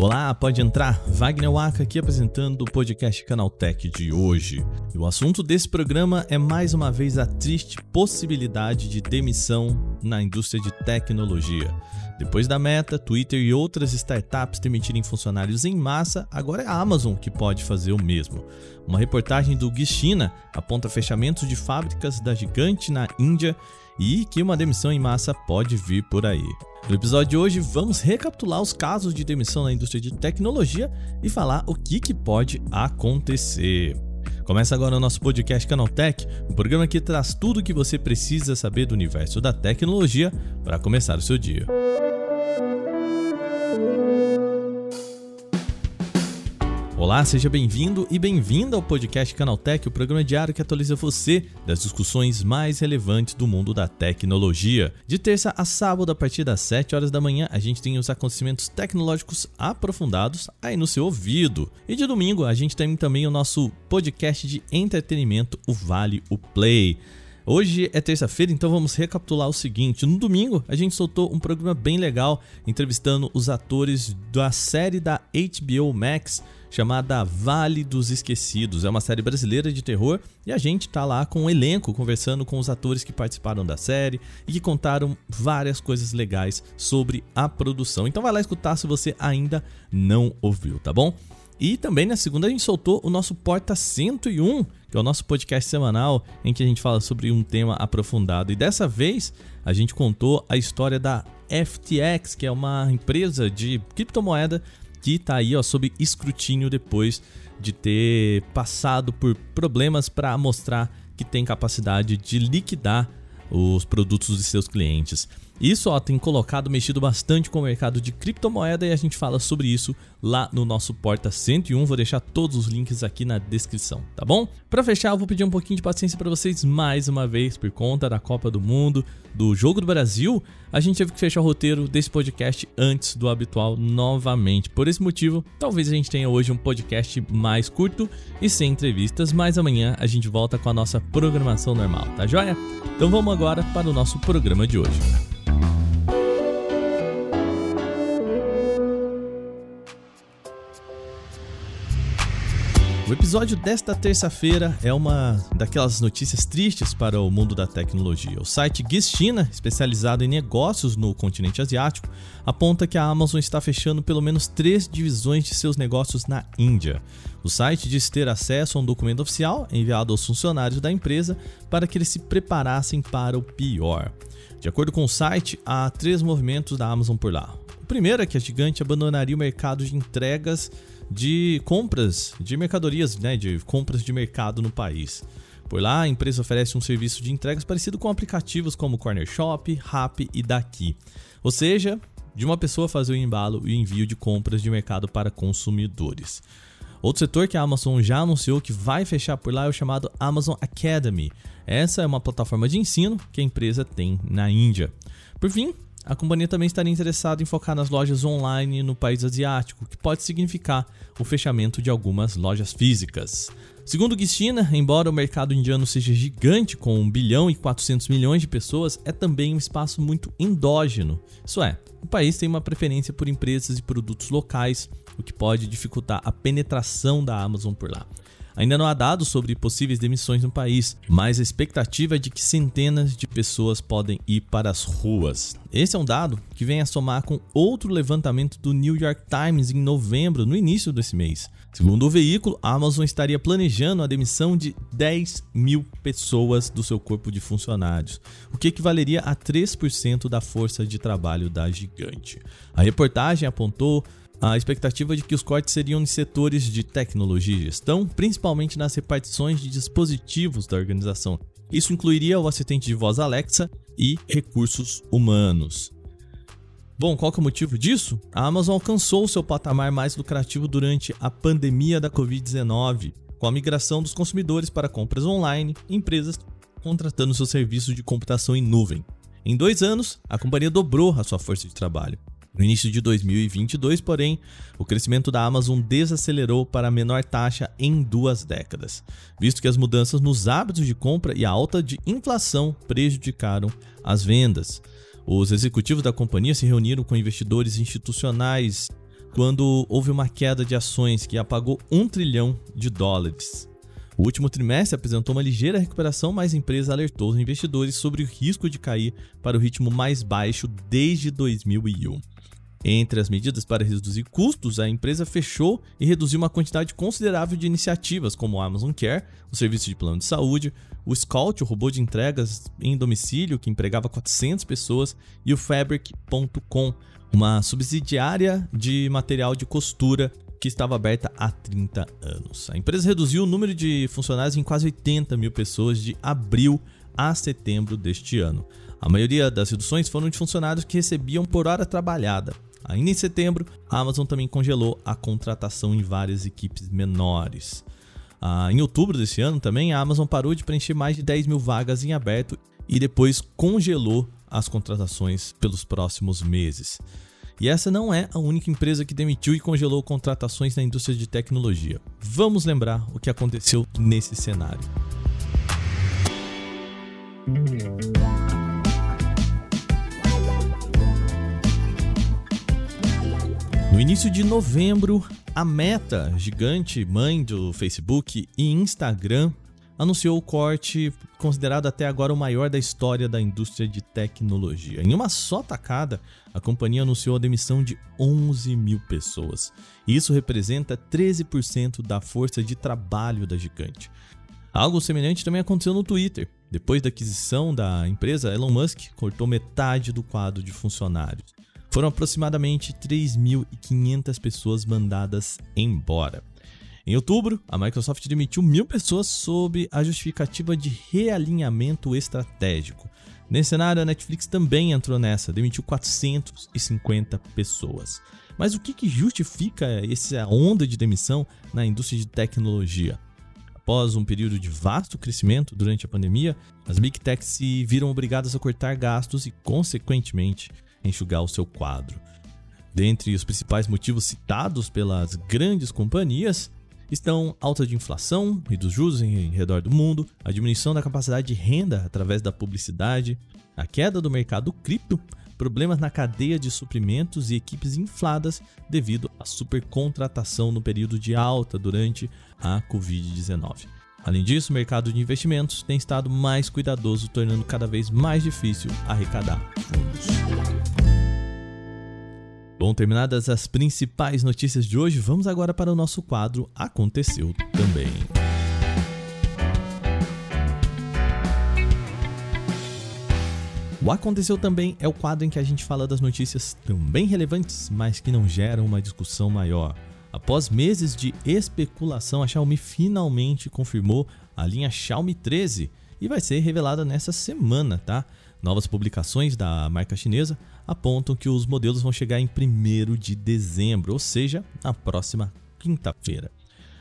Olá, pode entrar. Wagner Waka aqui apresentando o podcast Canaltech de hoje. E o assunto desse programa é mais uma vez a triste possibilidade de demissão na indústria de tecnologia. Depois da Meta, Twitter e outras startups demitirem funcionários em massa, agora é a Amazon que pode fazer o mesmo. Uma reportagem do Guichina aponta fechamentos de fábricas da gigante na Índia e que uma demissão em massa pode vir por aí. No episódio de hoje, vamos recapitular os casos de demissão na indústria de tecnologia e falar o que, que pode acontecer. Começa agora o nosso podcast Canaltech, um programa que traz tudo o que você precisa saber do universo da tecnologia para começar o seu dia. Olá, seja bem-vindo e bem-vinda ao podcast Canaltech, o programa diário que atualiza você das discussões mais relevantes do mundo da tecnologia. De terça a sábado, a partir das 7 horas da manhã, a gente tem os acontecimentos tecnológicos aprofundados aí no seu ouvido. E de domingo, a gente tem também o nosso podcast de entretenimento, o Vale o Play. Hoje é terça-feira, então vamos recapitular o seguinte: no domingo a gente soltou um programa bem legal entrevistando os atores da série da HBO Max chamada Vale dos Esquecidos. É uma série brasileira de terror e a gente tá lá com o um elenco conversando com os atores que participaram da série e que contaram várias coisas legais sobre a produção. Então vai lá escutar se você ainda não ouviu, tá bom? E também na segunda a gente soltou o nosso Porta 101, que é o nosso podcast semanal em que a gente fala sobre um tema aprofundado. E dessa vez a gente contou a história da FTX, que é uma empresa de criptomoeda que está aí ó, sob escrutínio depois de ter passado por problemas para mostrar que tem capacidade de liquidar os produtos de seus clientes. Isso ó, tem colocado, mexido bastante com o mercado de criptomoeda e a gente fala sobre isso lá no nosso Porta 101. Vou deixar todos os links aqui na descrição, tá bom? Para fechar, eu vou pedir um pouquinho de paciência para vocês mais uma vez por conta da Copa do Mundo, do Jogo do Brasil. A gente teve que fechar o roteiro desse podcast antes do habitual novamente. Por esse motivo, talvez a gente tenha hoje um podcast mais curto e sem entrevistas, mas amanhã a gente volta com a nossa programação normal, tá joia? Então vamos agora para o nosso programa de hoje. O episódio desta terça-feira é uma daquelas notícias tristes para o mundo da tecnologia. O site Guistina, especializado em negócios no continente asiático, aponta que a Amazon está fechando pelo menos três divisões de seus negócios na Índia. O site diz ter acesso a um documento oficial enviado aos funcionários da empresa para que eles se preparassem para o pior. De acordo com o site, há três movimentos da Amazon por lá. O primeiro é que a gigante abandonaria o mercado de entregas de compras de mercadorias, né, de compras de mercado no país. Por lá, a empresa oferece um serviço de entregas parecido com aplicativos como Corner Shop, Rappi e Daqui. Ou seja, de uma pessoa fazer o embalo e envio de compras de mercado para consumidores. Outro setor que a Amazon já anunciou que vai fechar por lá é o chamado Amazon Academy. Essa é uma plataforma de ensino que a empresa tem na Índia. Por fim, a companhia também estaria interessada em focar nas lojas online no país asiático, que pode significar o fechamento de algumas lojas físicas. Segundo Guistina, embora o mercado indiano seja gigante, com 1 bilhão e 400 milhões de pessoas, é também um espaço muito endógeno. Isso é, o país tem uma preferência por empresas e produtos locais, o que pode dificultar a penetração da Amazon por lá. Ainda não há dados sobre possíveis demissões no país, mas a expectativa é de que centenas de pessoas podem ir para as ruas. Esse é um dado que vem a somar com outro levantamento do New York Times em novembro, no início desse mês. Segundo o veículo, a Amazon estaria planejando a demissão de 10 mil pessoas do seu corpo de funcionários, o que equivaleria a 3% da força de trabalho da gigante. A reportagem apontou a expectativa de que os cortes seriam em setores de tecnologia e gestão, principalmente nas repartições de dispositivos da organização. Isso incluiria o assistente de voz Alexa e recursos humanos. Bom, qual é o motivo disso? A Amazon alcançou seu patamar mais lucrativo durante a pandemia da Covid-19, com a migração dos consumidores para compras online empresas contratando seus serviços de computação em nuvem. Em dois anos, a companhia dobrou a sua força de trabalho. No início de 2022, porém, o crescimento da Amazon desacelerou para a menor taxa em duas décadas, visto que as mudanças nos hábitos de compra e a alta de inflação prejudicaram as vendas. Os executivos da companhia se reuniram com investidores institucionais quando houve uma queda de ações que apagou um trilhão de dólares. O último trimestre apresentou uma ligeira recuperação, mas a empresa alertou os investidores sobre o risco de cair para o ritmo mais baixo desde 2001. Entre as medidas para reduzir custos, a empresa fechou e reduziu uma quantidade considerável de iniciativas, como o Amazon Care, o serviço de plano de saúde, o Scout, o robô de entregas em domicílio que empregava 400 pessoas, e o Fabric.com, uma subsidiária de material de costura que estava aberta há 30 anos. A empresa reduziu o número de funcionários em quase 80 mil pessoas de abril a setembro deste ano. A maioria das reduções foram de funcionários que recebiam por hora trabalhada. Ainda em setembro, a Amazon também congelou a contratação em várias equipes menores. Ah, em outubro desse ano também, a Amazon parou de preencher mais de 10 mil vagas em aberto e depois congelou as contratações pelos próximos meses. E essa não é a única empresa que demitiu e congelou contratações na indústria de tecnologia. Vamos lembrar o que aconteceu nesse cenário. No início de novembro, a Meta, gigante mãe do Facebook e Instagram, anunciou o corte considerado até agora o maior da história da indústria de tecnologia. Em uma só tacada, a companhia anunciou a demissão de 11 mil pessoas. Isso representa 13% da força de trabalho da gigante. Algo semelhante também aconteceu no Twitter. Depois da aquisição da empresa, Elon Musk cortou metade do quadro de funcionários foram aproximadamente 3.500 pessoas mandadas embora. Em outubro, a Microsoft demitiu mil pessoas sob a justificativa de realinhamento estratégico. Nesse cenário, a Netflix também entrou nessa, demitiu 450 pessoas. Mas o que, justifica essa onda de demissão na indústria de tecnologia? Após um período de vasto crescimento durante a pandemia, as Big Techs se viram obrigadas a cortar gastos e, consequentemente, enxugar o seu quadro. Dentre os principais motivos citados pelas grandes companhias estão alta de inflação e dos juros em redor do mundo, a diminuição da capacidade de renda através da publicidade, a queda do mercado cripto, problemas na cadeia de suprimentos e equipes infladas devido à supercontratação no período de alta durante a Covid-19. Além disso, o mercado de investimentos tem estado mais cuidadoso, tornando cada vez mais difícil arrecadar fundos. Bom, terminadas as principais notícias de hoje, vamos agora para o nosso quadro Aconteceu Também. O Aconteceu Também é o quadro em que a gente fala das notícias também relevantes, mas que não geram uma discussão maior. Após meses de especulação, a Xiaomi finalmente confirmou a linha Xiaomi 13 e vai ser revelada nessa semana, tá? Novas publicações da marca chinesa apontam que os modelos vão chegar em 1 de dezembro, ou seja, na próxima quinta-feira.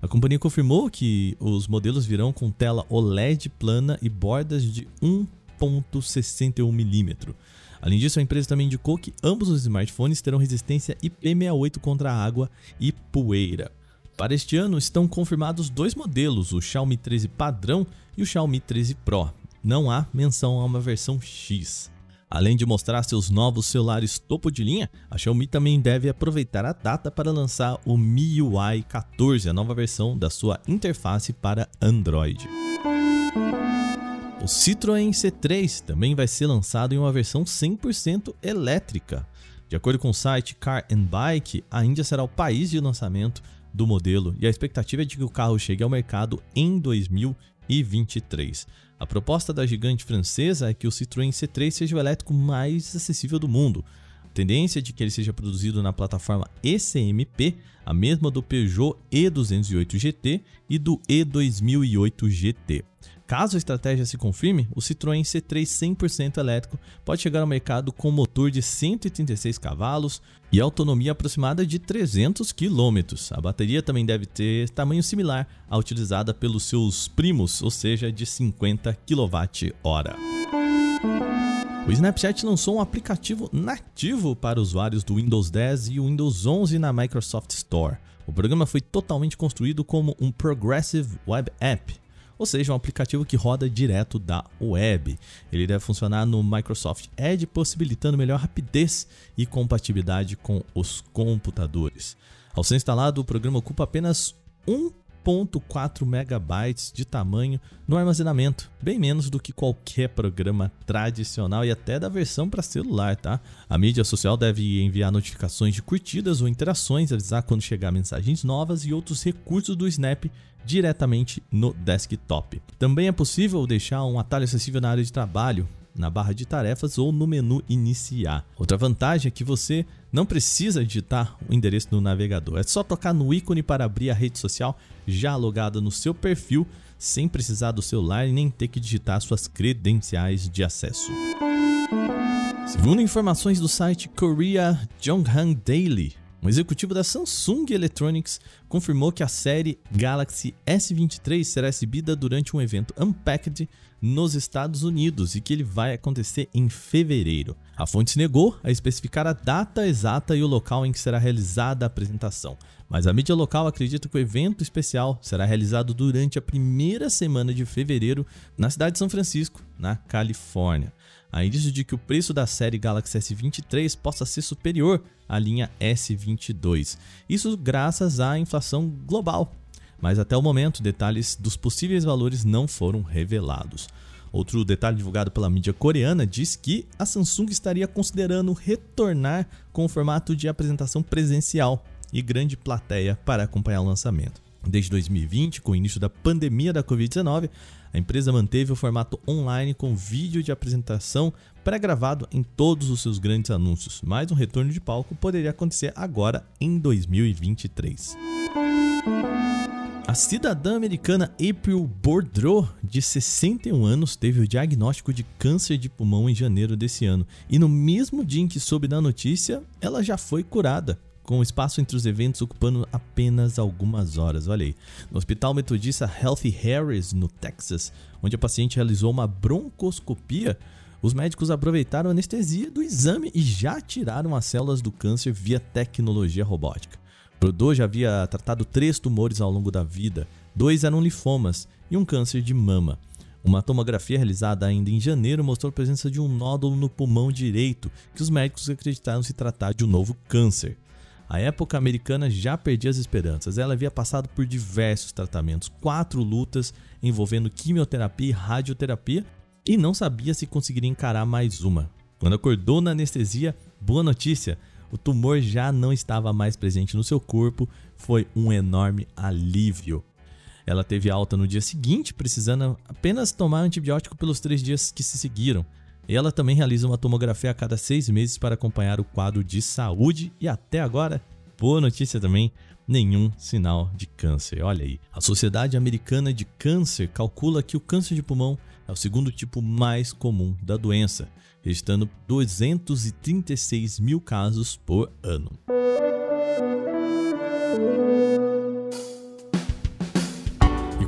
A companhia confirmou que os modelos virão com tela OLED plana e bordas de 1.61mm. Além disso, a empresa também indicou que ambos os smartphones terão resistência IP68 contra água e poeira. Para este ano estão confirmados dois modelos, o Xiaomi 13 padrão e o Xiaomi 13 Pro não há menção a uma versão X. Além de mostrar seus novos celulares topo de linha, a Xiaomi também deve aproveitar a data para lançar o MIUI 14, a nova versão da sua interface para Android. O Citroën C3 também vai ser lançado em uma versão 100% elétrica. De acordo com o site Car and Bike, a Índia será o país de lançamento do modelo e a expectativa é de que o carro chegue ao mercado em 2023. A proposta da gigante francesa é que o Citroën C3 seja o elétrico mais acessível do mundo. A tendência é de que ele seja produzido na plataforma ECMP, a mesma do Peugeot E208 GT e do E2008 GT. Caso a estratégia se confirme, o Citroën C3 100% elétrico pode chegar ao mercado com motor de 136 cavalos e autonomia aproximada de 300 km. A bateria também deve ter tamanho similar à utilizada pelos seus primos, ou seja, de 50 kWh. O Snapchat lançou um aplicativo nativo para usuários do Windows 10 e Windows 11 na Microsoft Store. O programa foi totalmente construído como um Progressive Web App, ou seja, um aplicativo que roda direto da web. Ele deve funcionar no Microsoft Edge, possibilitando melhor rapidez e compatibilidade com os computadores. Ao ser instalado, o programa ocupa apenas um 1.4 megabytes de tamanho no armazenamento, bem menos do que qualquer programa tradicional e até da versão para celular, tá? A mídia social deve enviar notificações de curtidas ou interações, avisar quando chegar mensagens novas e outros recursos do Snap diretamente no desktop. Também é possível deixar um atalho acessível na área de trabalho, na barra de tarefas ou no menu iniciar. Outra vantagem é que você não precisa digitar o endereço do navegador, é só tocar no ícone para abrir a rede social já logada no seu perfil, sem precisar do celular e nem ter que digitar suas credenciais de acesso. Segundo informações do site Korea Jonghang Daily, um executivo da Samsung Electronics confirmou que a série Galaxy S23 será exibida durante um evento Unpacked nos Estados Unidos e que ele vai acontecer em fevereiro. A fonte se negou a especificar a data exata e o local em que será realizada a apresentação, mas a mídia local acredita que o evento especial será realizado durante a primeira semana de fevereiro na cidade de São Francisco, na Califórnia. Há indícios de que o preço da série Galaxy S23 possa ser superior à linha S22. Isso graças à inflação global. Mas até o momento, detalhes dos possíveis valores não foram revelados. Outro detalhe divulgado pela mídia coreana diz que a Samsung estaria considerando retornar com o formato de apresentação presencial e grande plateia para acompanhar o lançamento. Desde 2020, com o início da pandemia da Covid-19, a empresa manteve o formato online com vídeo de apresentação pré-gravado em todos os seus grandes anúncios, mas um retorno de palco poderia acontecer agora em 2023. A cidadã americana April Bourdreau, de 61 anos, teve o diagnóstico de câncer de pulmão em janeiro desse ano, e no mesmo dia em que soube da notícia, ela já foi curada com o espaço entre os eventos ocupando apenas algumas horas. Olha aí. No Hospital Metodista Healthy Harris, no Texas, onde a paciente realizou uma broncoscopia, os médicos aproveitaram a anestesia do exame e já tiraram as células do câncer via tecnologia robótica. Brodô já havia tratado três tumores ao longo da vida, dois eram linfomas e um câncer de mama. Uma tomografia realizada ainda em janeiro mostrou a presença de um nódulo no pulmão direito, que os médicos acreditaram se tratar de um novo câncer. A época americana já perdia as esperanças. Ela havia passado por diversos tratamentos, quatro lutas envolvendo quimioterapia e radioterapia, e não sabia se conseguiria encarar mais uma. Quando acordou na anestesia, boa notícia: o tumor já não estava mais presente no seu corpo, foi um enorme alívio. Ela teve alta no dia seguinte, precisando apenas tomar antibiótico pelos três dias que se seguiram. Ela também realiza uma tomografia a cada seis meses para acompanhar o quadro de saúde e até agora, boa notícia também, nenhum sinal de câncer. Olha aí. A Sociedade Americana de Câncer calcula que o câncer de pulmão é o segundo tipo mais comum da doença, registrando 236 mil casos por ano.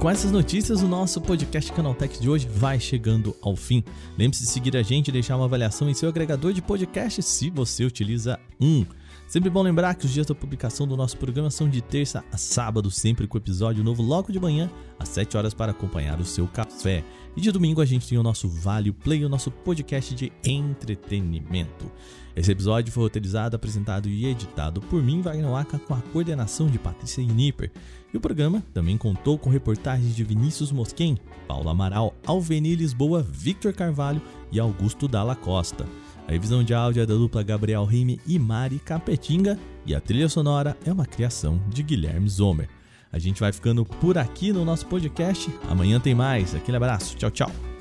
Com essas notícias, o nosso podcast Canaltech de hoje vai chegando ao fim. Lembre-se de seguir a gente e deixar uma avaliação em seu agregador de podcast se você utiliza um. Sempre bom lembrar que os dias da publicação do nosso programa são de terça a sábado, sempre com episódio novo logo de manhã, às 7 horas para acompanhar o seu café. E de domingo a gente tem o nosso Vale Play, o nosso podcast de entretenimento. Esse episódio foi roteirizado, apresentado e editado por mim, Wagner Waka, com a coordenação de Patrícia Nipper. E o programa também contou com reportagens de Vinícius Mosquen, Paulo Amaral, Alveni Lisboa, Victor Carvalho e Augusto Dalla Costa. A revisão de áudio é da dupla Gabriel Rime e Mari Capetinga e a trilha sonora é uma criação de Guilherme Zomer. A gente vai ficando por aqui no nosso podcast. Amanhã tem mais. Aquele abraço. Tchau, tchau.